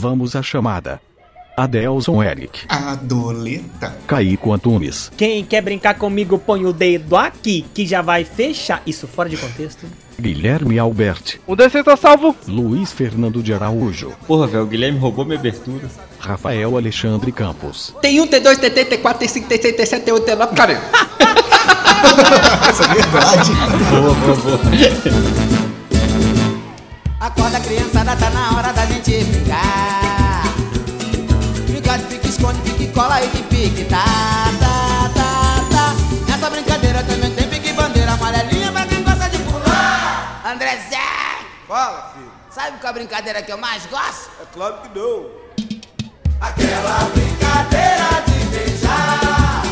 Vamos à chamada. Adelson Eric. Adoleta. Caico Antunes. Quem quer brincar comigo, põe o dedo aqui, que já vai fechar. Isso fora de contexto. Guilherme Albert. Um desses tá salvo. Luiz Fernando de Araújo. Porra, velho, o Guilherme roubou minha abertura. Rafael Alexandre Campos. Tem um, tem dois, tem três, tem quatro, tem cinco, tem seis, tem sete, tem oito, tem nove, cara. Essa é verdade. Boa, boa, boa. Acorda criançada, tá na hora da gente brincar Brincar de pique, esconde, pique, cola e de pique Tá, tá, tá, tá Nessa brincadeira também tem pique, bandeira amarelinha pra quem gosta de pular André Zé! Fala, filho. Sabe qual é a brincadeira que eu mais gosto? É claro que não. Aquela brincadeira de beijar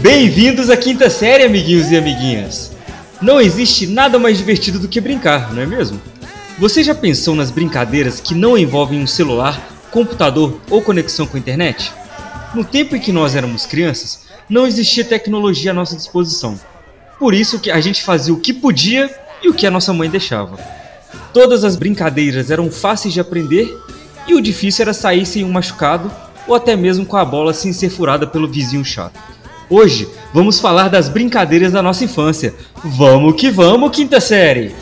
Bem-vindos à quinta série, amiguinhos e amiguinhas. Não existe nada mais divertido do que brincar, não é mesmo? Você já pensou nas brincadeiras que não envolvem um celular, computador ou conexão com a internet? No tempo em que nós éramos crianças, não existia tecnologia à nossa disposição. Por isso que a gente fazia o que podia e o que a nossa mãe deixava. Todas as brincadeiras eram fáceis de aprender e o difícil era sair sem um machucado ou até mesmo com a bola sem ser furada pelo vizinho chato. Hoje vamos falar das brincadeiras da nossa infância. Vamos que vamos, quinta série!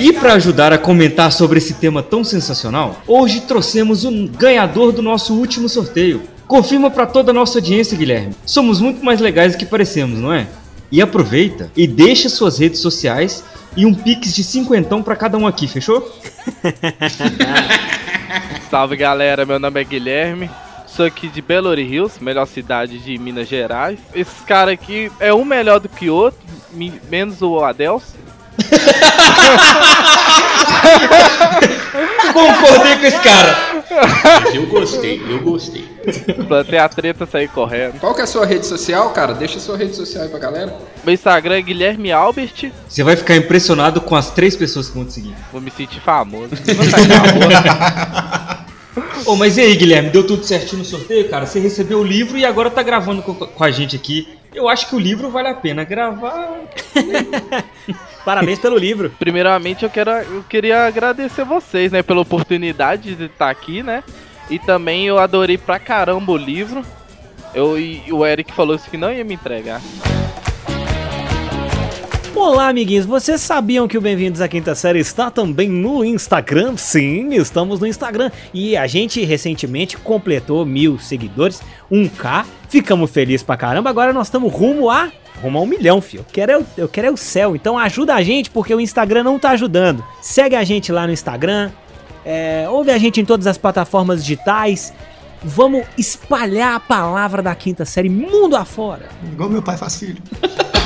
E para ajudar a comentar sobre esse tema tão sensacional, hoje trouxemos um ganhador do nosso último sorteio. Confirma para toda a nossa audiência, Guilherme. Somos muito mais legais do que parecemos, não é? E aproveita e deixa suas redes sociais e um pix de cinquentão para cada um aqui, fechou? Salve galera, meu nome é Guilherme. Sou aqui de Belo Hills, melhor cidade de Minas Gerais. Esse cara aqui é um melhor do que o outro, menos o Adelson. Concordei com esse cara. Eu gostei, eu gostei. Plantei a treta sair correndo. Qual que é a sua rede social, cara? Deixa a sua rede social aí pra galera. Meu Instagram é Guilherme Albert. Você vai ficar impressionado com as três pessoas que vão te seguir. Vou me sentir famoso. Ô, mas e aí, Guilherme, deu tudo certinho no sorteio, cara? Você recebeu o livro e agora tá gravando com, com a gente aqui. Eu acho que o livro vale a pena gravar. Parabéns pelo livro. Primeiramente eu, quero, eu queria agradecer vocês, né, pela oportunidade de estar aqui, né? E também eu adorei pra caramba o livro. Eu, e o Eric falou isso que não ia me entregar. Olá, amiguinhos. Vocês sabiam que o Bem-vindos à Quinta Série está também no Instagram? Sim, estamos no Instagram. E a gente recentemente completou mil seguidores, 1K. Ficamos felizes pra caramba. Agora nós estamos rumo a. Rumo a um milhão, filho. Eu quero, é o, eu quero é o céu. Então ajuda a gente, porque o Instagram não tá ajudando. Segue a gente lá no Instagram. É, ouve a gente em todas as plataformas digitais. Vamos espalhar a palavra da quinta série mundo afora. Igual meu pai faz filho.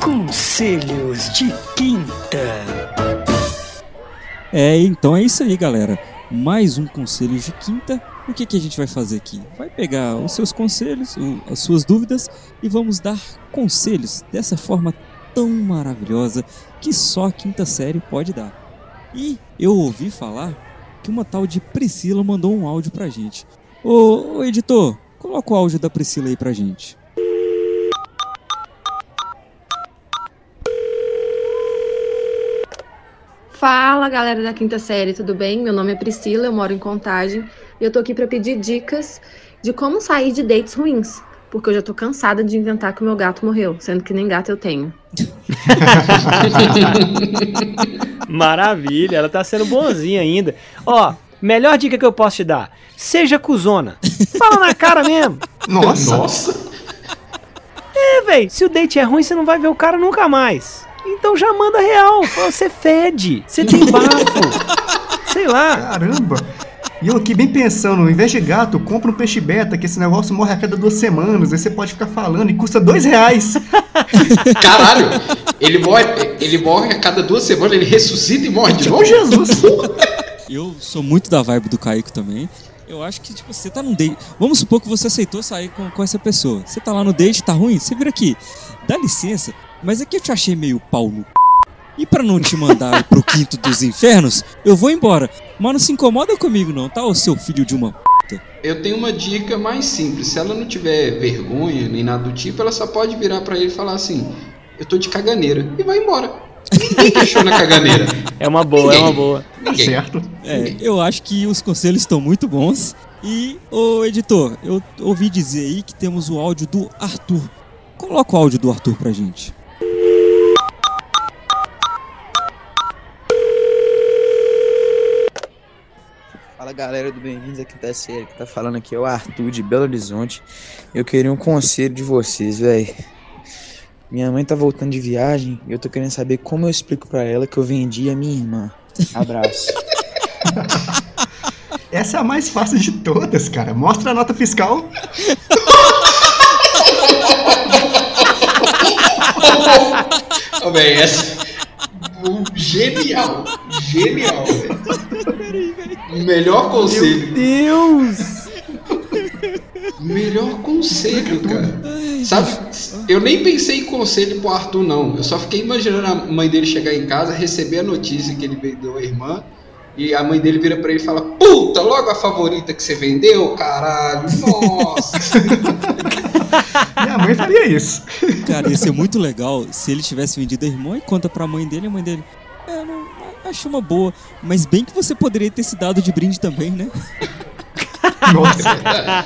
Conselhos de Quinta. É, então é isso aí, galera. Mais um conselho de quinta. O que, que a gente vai fazer aqui? Vai pegar os seus conselhos, as suas dúvidas e vamos dar conselhos dessa forma tão maravilhosa que só a quinta série pode dar. E eu ouvi falar que uma tal de Priscila mandou um áudio pra gente. Ô, ô editor, coloca o áudio da Priscila aí pra gente. Fala galera da quinta série, tudo bem? Meu nome é Priscila, eu moro em Contagem e eu tô aqui pra pedir dicas de como sair de dates ruins, porque eu já tô cansada de inventar que o meu gato morreu, sendo que nem gato eu tenho. Maravilha, ela tá sendo bonzinha ainda. Ó, melhor dica que eu posso te dar: seja cuzona. Fala na cara mesmo. Nossa. Nossa. É, véi, se o date é ruim, você não vai ver o cara nunca mais. Então já manda real. Você fede, você tem bafo. Sei lá. Caramba. E eu aqui bem pensando, ao invés de gato, compra um peixe beta, que esse negócio morre a cada duas semanas, aí você pode ficar falando e custa dois reais. Caralho, ele morre, ele morre a cada duas semanas, ele ressuscita e morre de Tipo novo. Jesus. Eu sou muito da vibe do Kaique também. Eu acho que, tipo, você tá num date. Vamos supor que você aceitou sair com, com essa pessoa. Você tá lá no date, tá ruim? Você vira aqui. Dá licença, Mas é que eu te achei meio pau no c... E pra não te mandar pro quinto dos infernos, eu vou embora. Mas não se incomoda comigo não, tá, ô seu filho de uma p... Eu tenho uma dica mais simples. Se ela não tiver vergonha nem nada do tipo, ela só pode virar pra ele e falar assim: Eu tô de caganeira. E vai embora. Ninguém deixou na caganeira. É uma boa, é uma Ninguém. boa. Ninguém. Certo. É, eu acho que os conselhos estão muito bons. E, ô editor, eu ouvi dizer aí que temos o áudio do Arthur. Coloca o áudio do Arthur pra gente. Fala galera do Bem-vindos à Quinta Série, que tá falando aqui é o Arthur de Belo Horizonte. Eu queria um conselho de vocês, velho. Minha mãe tá voltando de viagem e eu tô querendo saber como eu explico pra ela que eu vendi a minha irmã. Abraço. Essa é a mais fácil de todas, cara. Mostra a nota fiscal. Ô, velho, essa. Genial! Genial, velho. Melhor conselho. Deus! Melhor conselho, cara. Sabe, eu nem pensei em conselho pro Arthur, não. Eu só fiquei imaginando a mãe dele chegar em casa, receber a notícia que ele vendeu a irmã. E a mãe dele vira pra ele e fala: Puta, logo a favorita que você vendeu, caralho. Nossa. Minha mãe faria isso. Cara, ia ser muito legal se ele tivesse vendido a irmã e conta pra mãe dele e a mãe dele. É, não, acho uma boa. Mas bem que você poderia ter se dado de brinde também, né? Nossa.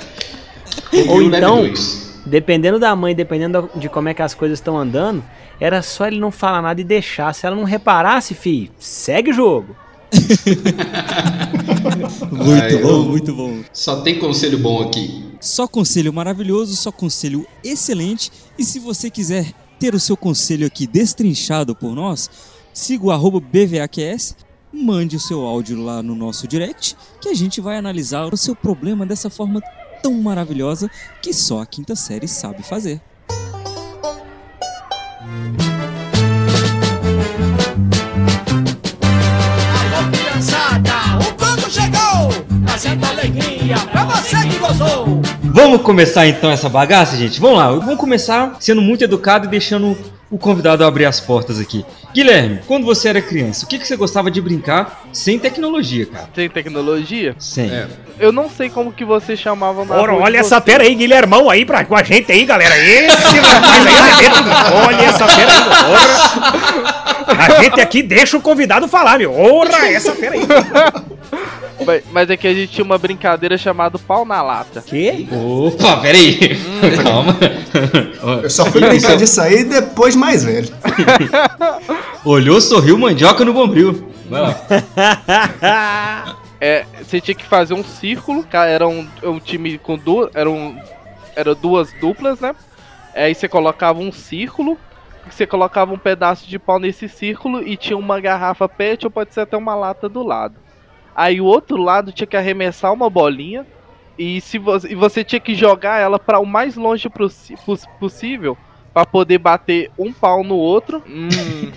Ou né, então, B2? dependendo da mãe, dependendo de como é que as coisas estão andando, era só ele não falar nada e deixar. Se ela não reparasse, fi, segue o jogo. Muito eu- bom, muito bom. Só tem conselho bom aqui. Só conselho maravilhoso, só conselho excelente. E se você quiser ter o seu conselho aqui destrinchado por nós, siga o arroba BVAQS, mande o seu áudio lá no nosso direct, que a gente vai analisar o seu problema dessa forma tão maravilhosa que só a quinta série sabe fazer. Alô, criançada, o canto chegou, trazendo alegria pra você que gozou. Vamos começar então essa bagaça, gente? Vamos lá, vamos começar sendo muito educado e deixando o convidado abrir as portas aqui. Guilherme, quando você era criança, o que, que você gostava de brincar sem tecnologia, cara? Tem tecnologia? Sem. É. Eu não sei como que você chamava na Ora, olha essa fera aí, Guilhermão aí pra, com a gente aí, galera. Esse rapaz aí arrebenta, meu. Olha essa fera aí, ora. A gente aqui deixa o convidado falar, meu. Ora, essa fera aí. Mas, mas é que a gente tinha uma brincadeira chamada pau na lata. Que? Opa, peraí. Calma. Eu só fui brincar disso aí depois de mais velho. Olhou, sorriu, mandioca no bombril. Vai lá. É, você tinha que fazer um círculo, cara, era um, um time com duas, eram, era duas duplas, né? Aí você colocava um círculo, você colocava um pedaço de pau nesse círculo e tinha uma garrafa pet ou pode ser até uma lata do lado. Aí o outro lado tinha que arremessar uma bolinha e se você, e você tinha que jogar ela para o mais longe possível para poder bater um pau no outro. Hum,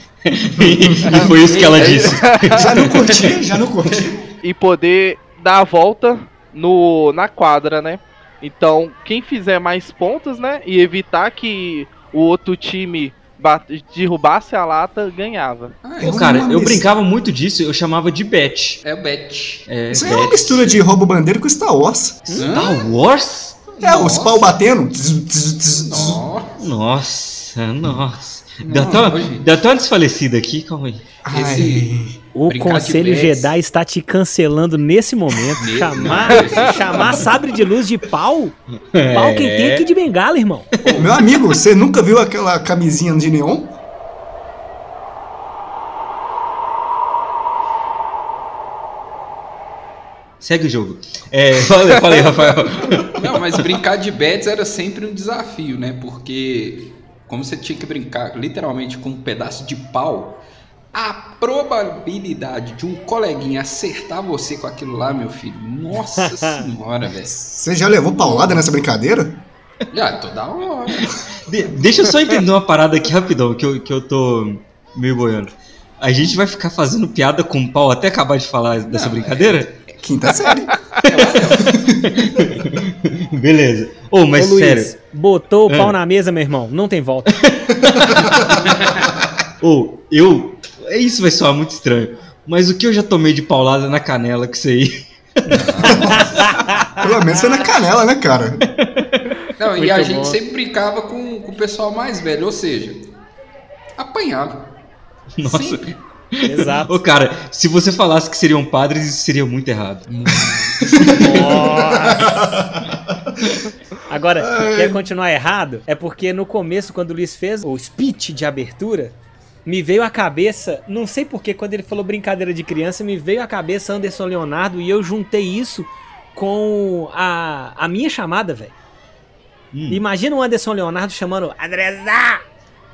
e foi isso que ela disse. Já não curti, já não curti. e poder dar a volta no na quadra, né? Então, quem fizer mais pontos, né, e evitar que o outro time derrubasse a lata, ganhava. Ah, É Pô, cara, eu brincava muito disso, eu chamava de bet. É o Bet. É, Isso aí é uma bet. mistura de roubo bandeira com Star Wars. Star Wars? É, os pau batendo. Nossa. Nossa, nossa. Deu Não, até, uma- hoje- desfalecida aqui, calma aí. Ai. O Conselho. Jedi está te cancelando nesse momento. Meu chamar, Deus. chamar sabre de luz de pau? Pau quem tem aqui de bengala, irmão. Meu amigo, você nunca viu aquela camisinha de neon? Segue o jogo. É, fala, fala aí, Rafael. Não, mas brincar de bets era sempre um desafio, né? Porque como você tinha que brincar literalmente com um pedaço de pau, a probabilidade de um coleguinha acertar você com aquilo lá, meu filho, nossa senhora, velho. Você já levou paulada nessa brincadeira? Já, toda hora. De- deixa eu só entender uma parada aqui rapidão, que eu, que eu tô meio boiando. A gente vai ficar fazendo piada com o pau até acabar de falar dessa Não, brincadeira? Quinta série. Beleza. Ô, mas Ô, Luiz, sério. Botou o É. pau na mesa, meu irmão. Não tem volta. Ou, eu. Isso vai soar muito estranho. Mas o que eu já tomei de paulada na canela com isso aí? Pelo menos foi na canela, né, cara? Não, e a bom. gente sempre brincava com, com o pessoal mais velho, ou seja, apanhava. Nossa. Sempre. Exato. Ô, cara, se você falasse que seriam padres, isso seria muito errado. Agora, quer continuar errado? É porque no começo, quando o Luiz fez o speech de abertura, me veio à cabeça, não sei porque, quando ele falou brincadeira de criança, me veio à cabeça Anderson Leonardo e eu juntei isso com a, a minha chamada, velho. Hum. Imagina o Anderson Leonardo chamando Andrezá!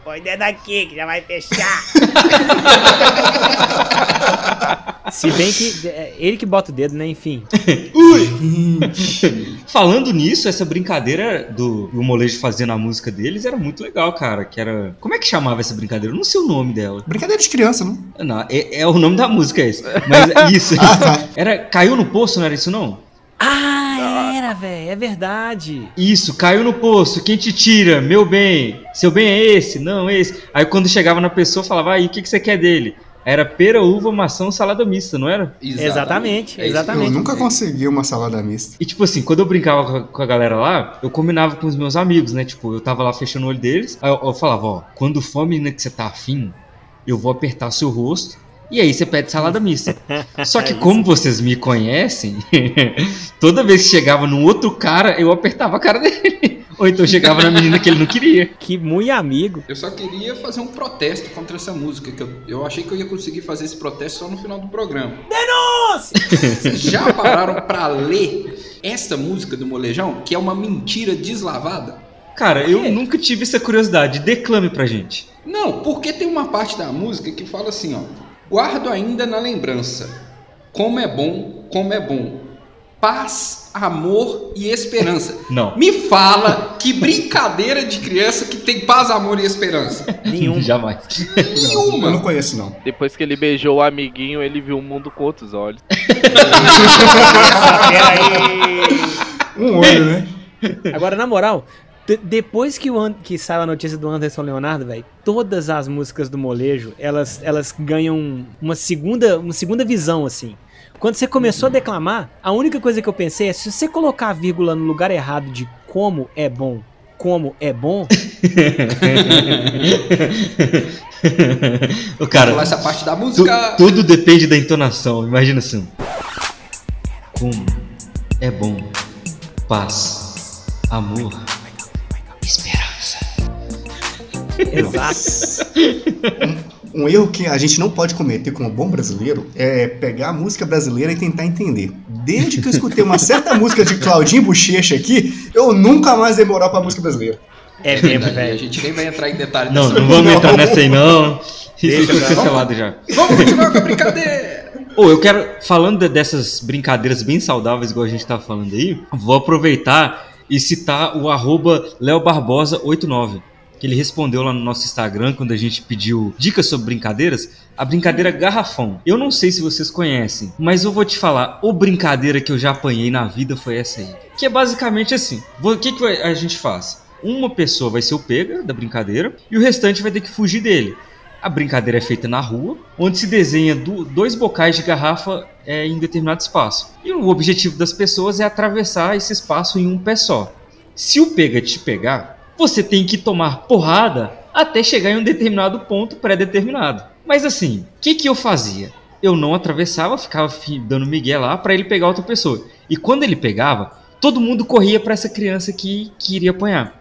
Põe dedo aqui que já vai fechar. Se bem que é ele que bota o dedo, né? Enfim. Falando nisso, essa brincadeira do, do molejo fazendo a música deles era muito legal, cara. Que era. Como é que chamava essa brincadeira? Eu não sei o nome dela. Brincadeira de criança, não? Não, é, é o nome da música esse. Mas é isso. Ah, tá. Era. Caiu no poço, não era isso não? Ah, era, velho. É verdade. Isso, caiu no poço, quem te tira? Meu bem. Seu bem é esse? Não, esse. Aí quando chegava na pessoa, falava, aí, o que, que você quer dele? Era pera, uva, maçã, salada mista, não era? Exatamente, É exatamente. Eu nunca consegui uma salada mista. E tipo assim, quando eu brincava com a, com a galera lá, eu combinava com os meus amigos, né? Tipo, eu tava lá fechando o olho deles, aí eu, eu falava, ó, quando for a menina que você tá afim, eu vou apertar seu rosto, e aí você pede salada mista. Só que como vocês me conhecem, toda vez que chegava num outro cara, eu apertava a cara dele. Ou então chegava na menina que ele não queria. Que muito amigo. Eu só queria fazer um protesto contra essa música, que eu, eu achei que eu ia conseguir fazer esse protesto só no final do programa. Denúncia! Vocês já pararam pra ler essa música do Molejão, que é uma mentira deslavada? Cara, eu nunca tive essa curiosidade. Declame pra gente. Não, porque tem uma parte da música que fala assim, ó. Guardo ainda na lembrança. Como é bom, como é bom. Paz, amor e esperança. Não. Me fala que brincadeira de criança que tem paz, amor e esperança. Nenhum. Jamais. Eu não conheço, não. Depois que ele beijou o amiguinho, ele viu o mundo com outros olhos. Um olho, né? Agora, na moral, de- depois que, o que saiu a notícia do Anderson Leonardo, velho, todas as músicas do molejo, elas, elas ganham uma segunda, uma segunda visão, assim. Quando você começou a declamar, a única coisa que eu pensei é se você colocar a vírgula no lugar errado de como é bom, como é bom, o cara, Falar essa parte da tu- música. tudo depende da entonação. Imagina assim. Como é bom. Paz, amor, esperança. exato. Um erro que a gente não pode cometer como bom brasileiro é pegar a música brasileira e tentar entender. Desde que eu escutei uma certa música de Claudinho Bochecha aqui, eu nunca mais dei moral pra música brasileira. É mesmo, verdade, A velho. gente nem vai entrar em detalhes Não, não vamos Não. entrar nessa aí não. Isso Deixa foi cancelado já. Vamos continuar com a brincadeira. Ô, eu quero, falando de- dessas brincadeiras bem saudáveis, igual a gente tava falando aí, vou aproveitar e citar o arroba leobarbosa89, que ele respondeu lá no nosso Instagram, quando a gente pediu dicas sobre brincadeiras, a brincadeira garrafão. Eu não sei se vocês conhecem, mas eu vou te falar, o brincadeira que eu já apanhei na vida foi essa aí. Que é basicamente assim, o que, que a gente faz? Uma pessoa vai ser o pega da brincadeira e o restante vai ter que fugir dele. A brincadeira é feita na rua, onde se desenha do- dois bocais de garrafa é, em determinado espaço. E o objetivo das pessoas é atravessar esse espaço em um pé só. Se o pega te pegar, você tem que tomar porrada até chegar em um determinado ponto pré-determinado. Mas assim, o que, que eu fazia? Eu não atravessava, ficava fi- dando migué lá para ele pegar outra pessoa. E quando ele pegava, todo mundo corria para essa criança que, que iria apanhar.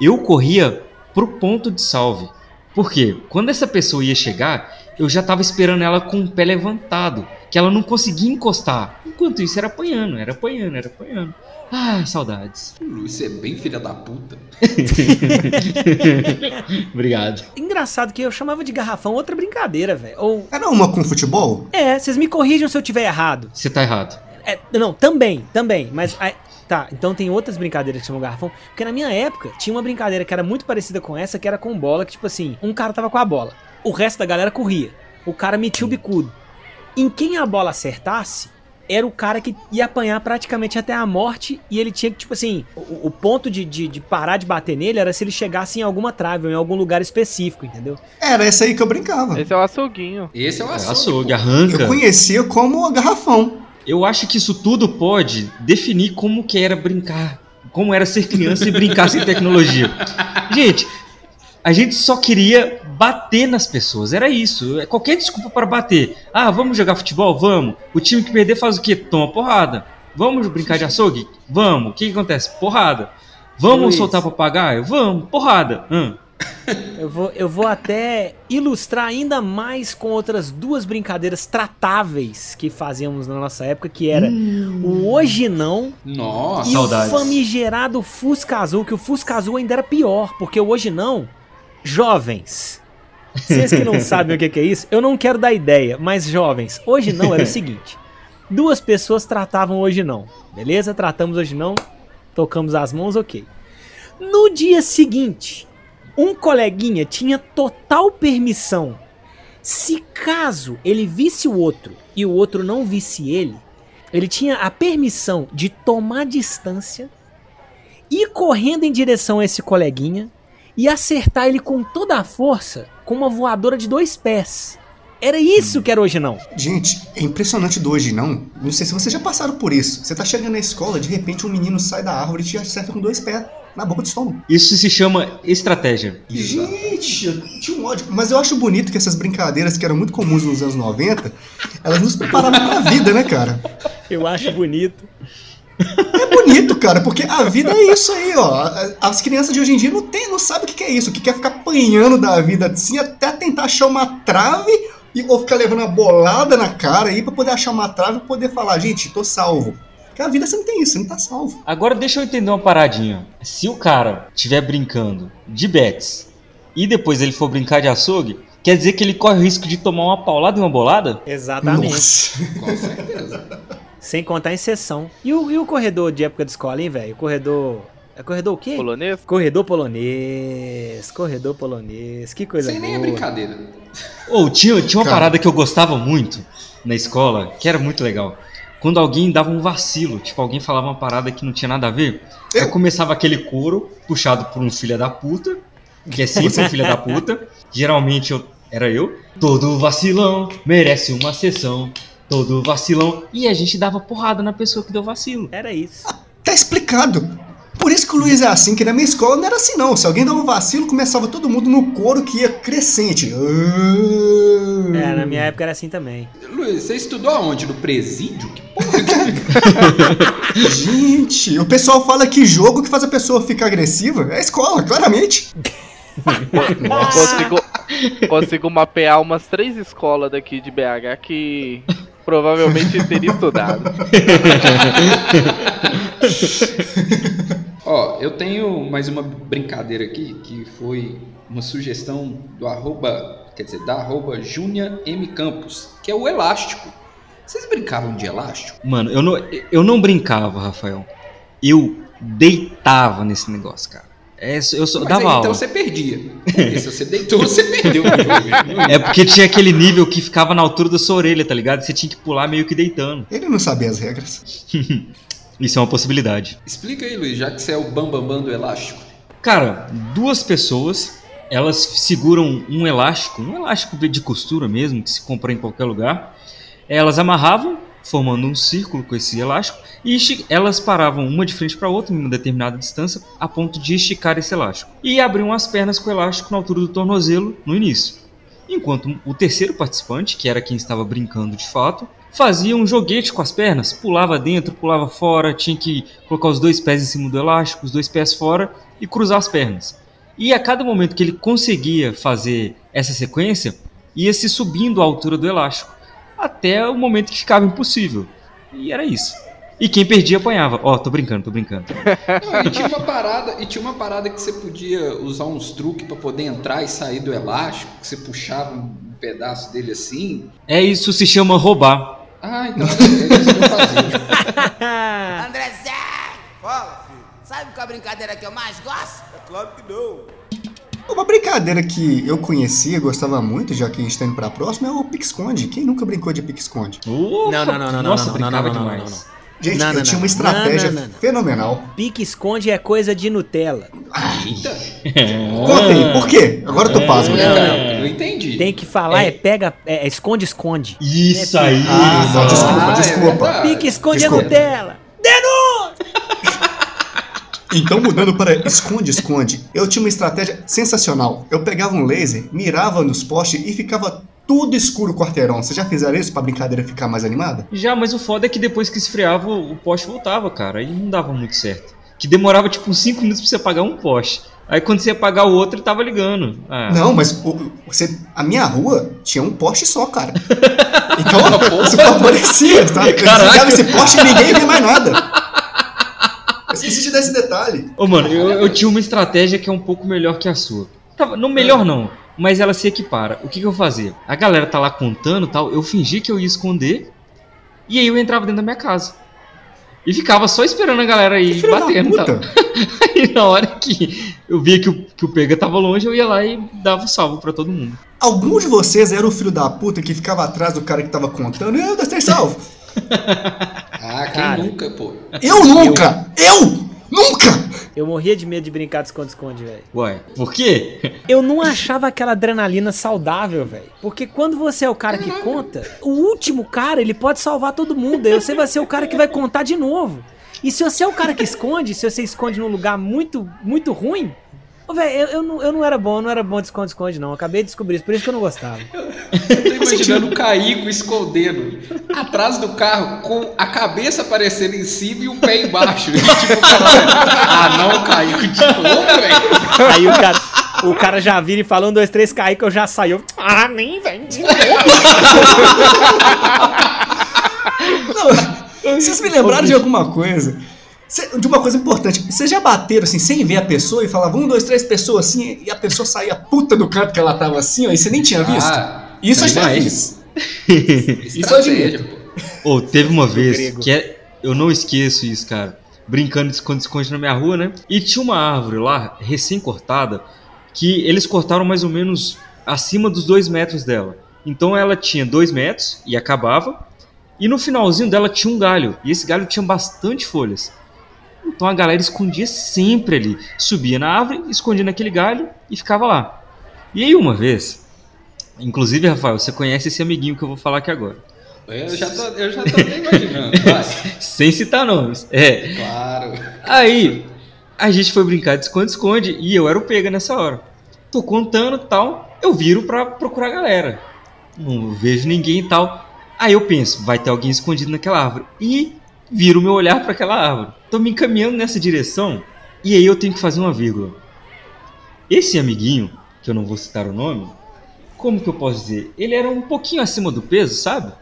Eu corria pro ponto de salve. Porque quando essa pessoa ia chegar, eu já tava esperando ela com o pé levantado, que ela não conseguia encostar. Enquanto isso era apanhando, era apanhando, era apanhando. Ah, saudades. O Luiz é bem filha da puta. Obrigado. Engraçado que eu chamava de garrafão outra brincadeira, velho. Ou. Era uma com futebol? É, vocês me corrijam se eu tiver errado. Você tá errado. É, não, também, também. Mas. aí- tá, então tem outras brincadeiras que chamam garrafão. Porque na minha época tinha uma brincadeira que era muito parecida com essa, que era com bola, que tipo assim, um cara tava com a bola. O resto da galera corria. O cara metia o bicudo. Em quem a bola acertasse, era o cara que ia apanhar praticamente até a morte e ele tinha que, tipo assim, o, o ponto de, de, de parar de bater nele era se ele chegasse em alguma trave ou em algum lugar específico, entendeu? Era esse aí que eu brincava. Esse é o açouguinho. Esse é o É, açougue. açougue, arranca. Eu conhecia como garrafão. Eu acho que isso tudo pode definir como que era brincar, como era ser criança e brincar sem tecnologia. Gente, a gente só queria bater nas pessoas, era isso. É Qualquer desculpa para bater. Ah, vamos jogar futebol? Vamos. O time que perder faz o quê? Toma porrada. Vamos brincar de açougue? Vamos. O que, que acontece? Porrada. Vamos Luiz. soltar papagaio? Vamos. Porrada. Hum. Eu vou, eu vou até ilustrar ainda mais com outras duas brincadeiras tratáveis que fazíamos na nossa época, que era o hoje não Nossa, e saudades. o famigerado Fusca Azul, que o Fusca Azul ainda era pior, porque o hoje não, jovens. Vocês que não sabem o que é isso, eu não quero dar ideia, mas jovens, hoje não era o seguinte: duas pessoas tratavam hoje não, beleza? Tratamos hoje não, tocamos as mãos, ok. No dia seguinte, um coleguinha tinha total permissão. Se caso ele visse o outro e o outro não visse ele, ele tinha a permissão de tomar distância, ir correndo em direção a esse coleguinha e acertar ele com toda a força com uma voadora de dois pés. Era isso que era hoje não. Gente, é impressionante do hoje, não? Não sei se vocês já passaram por isso. Você tá chegando na escola, de repente um menino sai da árvore e te acerta com dois pés na boca do estômago. Isso se chama estratégia. Gente, eu tinha um ódio. Mas eu acho bonito que essas brincadeiras que eram muito comuns nos anos 90, elas nos preparavam pra vida, né, cara? Eu acho bonito. É bonito, cara, porque a vida é isso aí, ó. As crianças de hoje em dia não, tem, não sabem o que que é isso, que quer ficar apanhando da vida assim até tentar achar uma trave e, ou ficar levando uma bolada na cara aí pra poder achar uma trave e poder falar, gente, tô salvo. Porque a vida você não tem isso, você não tá salvo. Agora deixa eu entender uma paradinha. Se o cara estiver brincando de bets e depois ele for brincar de açougue, quer dizer que ele corre o risco de tomar uma paulada e uma bolada? Exatamente. Nossa. com certeza. Sem contar em sessão. E o, e o corredor de época de escola, hein, velho? O corredor. É corredor o quê? Polonês? Corredor polonês. Corredor polonês. Que coisa Sem nem é boa. brincadeira. Ou tinha, tinha uma Cara. parada que eu gostava muito na escola, que era muito legal. Quando alguém dava um vacilo, tipo, alguém falava uma parada que não tinha nada a ver, aí Eu- começava aquele coro puxado por um filho da puta, que é sempre um filho da puta. Geralmente eu, era eu. Todo vacilão merece uma sessão. Todo vacilão. E a gente dava porrada na pessoa que deu vacilo. Era isso. Tá explicado. Por isso que o Luiz é assim, que na minha escola não era assim não. Se alguém dava um vacilo, começava todo mundo no coro que ia crescente. É, na minha época era assim também. Luiz, você estudou aonde? No presídio? Que porra que... Gente, o pessoal fala que jogo que faz a pessoa ficar agressiva é a escola, claramente. Consigo, consigo mapear umas três escolas daqui de BH que provavelmente teria estudado. Ó, eu tenho mais uma brincadeira aqui, que foi uma sugestão do arroba, quer dizer, da arroba Júnia M Campos, que é o elástico. Vocês brincavam de elástico? Mano, eu não, eu não brincava, Rafael. Eu deitava nesse negócio, cara. É, eu Mas dava aí, aula. então você perdia. Porque se você deitou, você perdeu o jogo. É porque tinha aquele nível que ficava na altura da sua orelha, tá ligado? Você tinha que pular meio que deitando. Ele não sabia as regras. Isso é uma possibilidade. Explica aí, Luiz, já que você é o bambambam bam, bam do elástico. Cara, duas pessoas, elas seguram um elástico, um elástico de costura mesmo, que se compra em qualquer lugar. Elas amarravam, formando um círculo com esse elástico, e elas paravam uma de frente para outra em uma determinada distância, a ponto de esticar esse elástico. E abriam as pernas com o elástico na altura do tornozelo no início. Enquanto o terceiro participante, que era quem estava brincando de fato, fazia um joguete com as pernas, pulava dentro, pulava fora, tinha que colocar os dois pés em cima do elástico, os dois pés fora e cruzar as pernas. E a cada momento que ele conseguia fazer essa sequência, ia se subindo a altura do elástico, até o momento que ficava impossível. E era isso. E quem perdia apanhava. Ó, tô brincando, tô brincando. Não, e tinha uma parada, e tinha uma parada que você podia usar uns truques pra poder entrar e sair do elástico, que você puxava um pedaço dele assim. É isso se chama roubar. Ah, então é isso que eu fazia. André Zé, Fala, filho. sabe qual é a brincadeira que eu mais gosto? É claro que não. Uma brincadeira que eu conhecia, gostava muito, já que a gente tá indo pra próxima, é o pique-esconde. Quem nunca brincou de pique-esconde? Não, não, não, não, não, Nossa, não, não, não, não, não, não, não. Gente, Não, eu não, tinha não. uma estratégia Não, não, não. fenomenal. Pique-esconde é coisa de Nutella. Eita, Conta aí, por quê? Agora eu tô pasmo. Não, não. eu entendi. Tem que falar é, pega, é esconde, esconde. Isso aí. Ah, não, desculpa, Ah, é desculpa. verdade. Pique-esconde é Desculpa. Nutella. Então, mudando para esconde-esconde, eu tinha uma estratégia sensacional. Eu pegava um laser, mirava nos postes e ficava tudo escuro o quarteirão. Vocês já fizeram isso pra brincadeira ficar mais animada? Já, mas o foda é que depois que esfriava, o poste voltava, cara. Aí não dava muito certo. Que demorava tipo uns 5 minutos pra você apagar um poste. Aí quando você ia apagar o outro, ele tava ligando. Ah, Não, mas o- você, a minha rua tinha um poste só, cara. Então, isso favorecia, tá? Eu esse poste e ninguém via mais nada. Eu esqueci de dar esse detalhe. Ô, mano, eu, eu tinha uma estratégia que é um pouco melhor que a sua. Tava, não melhor não, mas ela se equipara. O que, que eu fazia? A galera tá lá contando e tal, eu fingi que eu ia esconder, e aí eu entrava dentro da minha casa. E ficava só esperando a galera aí batendo e. Aí na hora que eu via que o, que o pega tava longe, eu ia lá e dava o salvo pra todo mundo. Algum de vocês era o filho da puta que ficava atrás do cara que tava contando? Eu, dois, três, salvo. Ah, quem Cara. nunca, pô? Eu nunca! Eu! Nunca! Eu morria de medo de brincar de esconde-esconde, velho. Ué, por quê? Eu não achava aquela adrenalina saudável, velho. Porque quando você é o cara que conta, o último cara, ele pode salvar todo mundo. Aí você vai ser o cara que vai contar de novo. E se você é o cara que esconde, se você esconde num lugar muito, muito ruim. Ô, velho, eu, eu, não, eu não era bom, eu não era bom de esconde-esconde, não. Eu acabei de descobrir isso, por isso que eu não gostava. Eu tô imaginando o Caico escondendo atrás do carro com a cabeça aparecendo em cima e o pé embaixo. tipo, cara, ah não, Caico, de novo, velho. Aí o cara, o cara já vira e fala um, dois, três, que eu já saio. Eu, Ah, nem vem de novo. Não, vocês me lembraram de alguma coisa? De uma coisa importante. Vocês já bateram assim, sem ver a pessoa e falavam um, dois, três pessoas assim, e a pessoa saía puta do canto que ela tava assim, ó, e você nem tinha visto? Ah, Isso demais. fiz. Isso eu estratégia, admito. Ou teve uma vez que é, eu não esqueço isso, cara. Brincando de esconde-esconde na minha rua, né? E tinha uma árvore lá, recém-cortada, que eles cortaram mais ou menos acima dos dois metros dela. Então ela tinha dois metros e acabava. E no finalzinho dela tinha um galho. E esse galho tinha bastante folhas. Então a galera escondia sempre ali. Subia na árvore, escondia naquele galho e ficava lá. E aí uma vez, inclusive, Rafael, você conhece esse amiguinho que eu vou falar aqui agora. Eu já tô, eu já tô até imaginando. Vai. Sem citar nomes. É. Claro. Aí, a gente foi brincar de esconde-esconde e eu era o pega nessa hora. Tô contando e tal, eu viro pra procurar a galera. Não vejo ninguém e tal. Aí eu penso, vai ter alguém escondido naquela árvore. E viro meu olhar pra aquela árvore. Tô me encaminhando nessa direção e aí eu tenho que fazer uma vírgula. Esse amiguinho, que eu não vou citar o nome, como que eu posso dizer? Ele era um pouquinho acima do peso, sabe?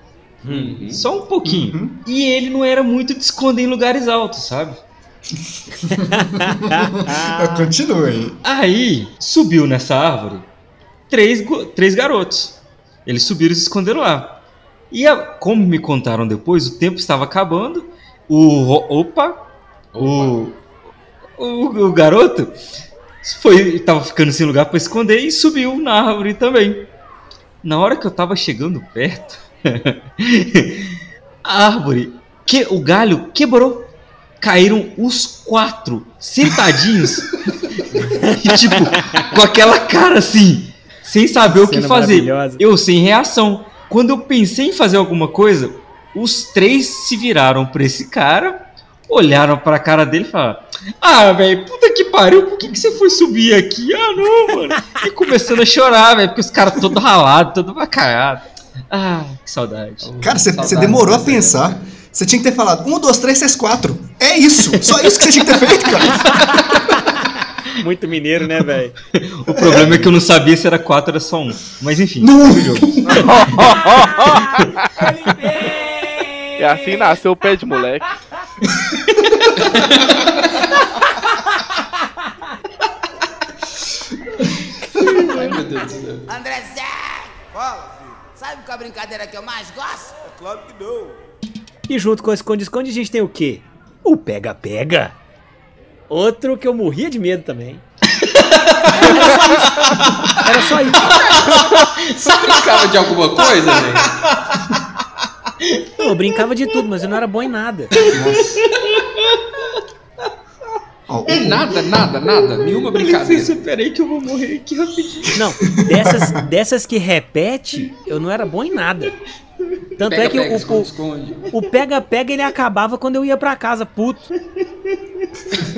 Uhum. Só um pouquinho. Uhum. E ele não era muito de esconder em lugares altos, sabe? Continua aí. Aí subiu nessa árvore três, três garotos. Eles subiram e se esconderam lá. E a- como me contaram depois, o tempo estava acabando. O ro- opa, O, o, o garoto foi estava ficando sem lugar para esconder e subiu na árvore também. Na hora que eu tava chegando perto, a árvore, que o galho quebrou. Caíram os quatro sentadinhos e tipo com aquela cara assim, sem saber o que fazer. Eu sem reação. Quando eu pensei em fazer alguma coisa, os três se viraram pra esse cara, olharam pra cara dele e falaram: Ah, velho, puta que pariu, por que, que você foi subir aqui? Ah, não, mano. E começando a chorar, velho, porque os caras todo ralado, todo bacalhado. Ah, que saudade. Cara, você, você Saudades demorou a dessa pensar. Você tinha que ter falado um, dois, três, seis, quatro. É isso. Só isso que você tinha que ter feito, cara. Muito mineiro, né, velho? O problema é que eu não sabia se era quatro, era só um. Mas enfim, Não. É assim nasceu o pé de moleque. Ai, meu Deus do céu. André Zé, Fala, filho. sabe qual é a brincadeira que eu mais gosto? É claro que não. E junto com o esconde-esconde a gente tem o quê? O pega-pega. Outro que eu morria de medo também. Era só isso. Você brincava de alguma coisa, velho? Não, eu brincava de tudo, mas eu não era bom em nada. Ó, o- Nada, nada, nada. Nenhuma brincadeira. Licença, peraí que eu vou morrer aqui rapidinho. Não, dessas, dessas que repete, eu não era bom em nada. Tanto Pega, é que pega, o- esconde, o, esconde. o pega-pega ele acabava quando eu ia pra casa, puto.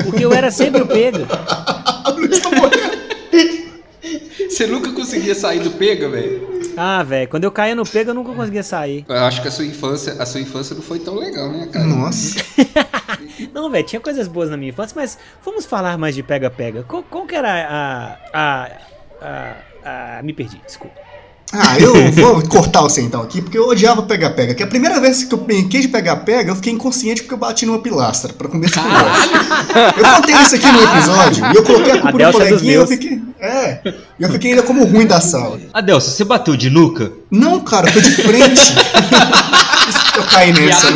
Porque eu era sempre o pega. Você nunca conseguia sair do pega, velho? Ah, velho, quando eu caía no pega eu nunca conseguia sair. Eu acho que a sua infância, a sua infância não foi tão legal, né, cara? Nossa. Não, velho, tinha coisas boas na minha infância, mas vamos falar mais de pega-pega. Qual, qual que era a, a, a, a... Me perdi, desculpa. Ah, eu vou cortar você então aqui, porque eu odiava pega-pega. Que a primeira vez que eu brinquei de pega-pega, eu fiquei inconsciente porque eu bati numa pilastra, pra começar com Eu contei isso aqui no episódio, e eu coloquei a culpa no coleguinha e eu fiquei... É, e eu fiquei ainda como ruim da sala. Adelson, você bateu de nuca? Não, cara, eu tô de frente. eu caí nessa.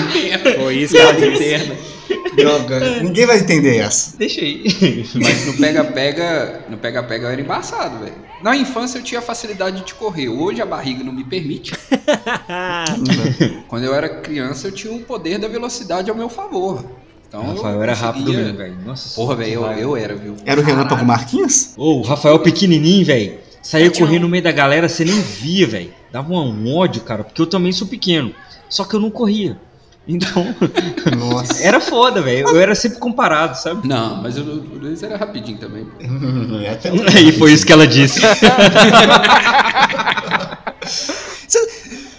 Foi isso disse. interna. Droga, ninguém vai entender essa. Deixa aí. Mas no pega-pega, no pega-pega eu era embaçado, velho. Na infância eu tinha facilidade de correr. Hoje a barriga não me permite. Quando eu era criança eu tinha um poder da velocidade ao meu favor. Então Rafael era conseguia- rápido mesmo, velho. Nossa Porra, velho, eu, eu era, viu? Era o Relâmpago Marquinhos? Ô, o Rafael pequenininho, velho. Saía correndo no meio da galera, você nem via, velho. Dava um ódio, cara, porque eu também sou pequeno. Só que eu não corria. Então, Nossa. era foda, velho. Eu era sempre comparado, sabe? Não, mas o Luiz era rapidinho também. É, até- E foi isso que ela disse.